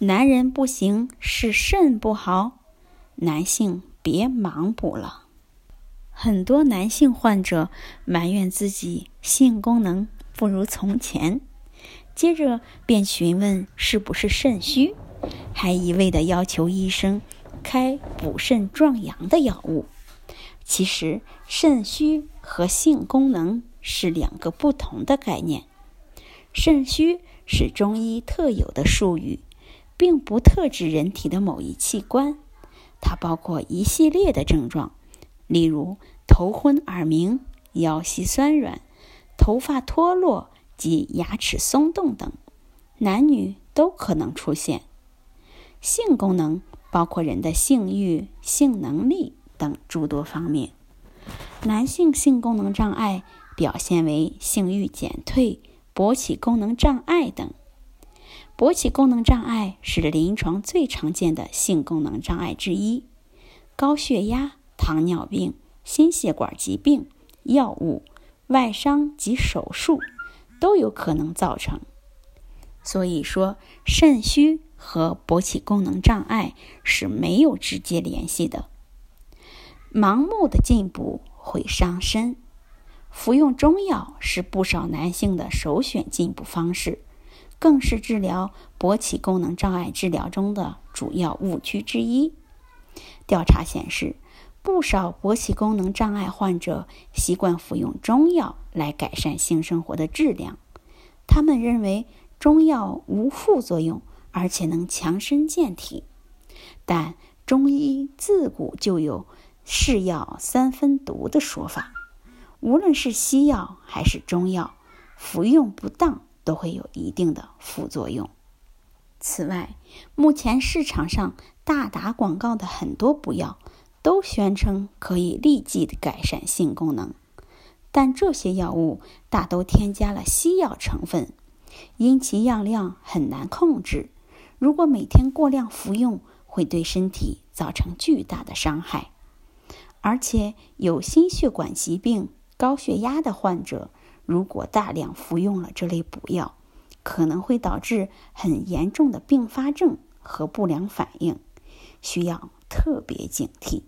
男人不行是肾不好，男性别盲补了。很多男性患者埋怨自己性功能不如从前，接着便询问是不是肾虚，还一味的要求医生开补肾壮阳的药物。其实，肾虚和性功能是两个不同的概念。肾虚是中医特有的术语，并不特指人体的某一器官，它包括一系列的症状，例如头昏耳鸣、腰膝酸软、头发脱落及牙齿松动等，男女都可能出现。性功能包括人的性欲、性能力。等诸多方面，男性性功能障碍表现为性欲减退、勃起功能障碍等。勃起功能障碍是临床最常见的性功能障碍之一，高血压、糖尿病、心血管疾病、药物、外伤及手术都有可能造成。所以说，肾虚和勃起功能障碍是没有直接联系的。盲目的进补会伤身，服用中药是不少男性的首选进补方式，更是治疗勃起功能障碍治疗中的主要误区之一。调查显示，不少勃起功能障碍患者习惯服用中药来改善性生活的质量，他们认为中药无副作用，而且能强身健体。但中医自古就有。是药三分毒的说法，无论是西药还是中药，服用不当都会有一定的副作用。此外，目前市场上大打广告的很多补药，都宣称可以立即改善性功能，但这些药物大都添加了西药成分，因其药量很难控制，如果每天过量服用，会对身体造成巨大的伤害。而且有心血管疾病、高血压的患者，如果大量服用了这类补药，可能会导致很严重的并发症和不良反应，需要特别警惕。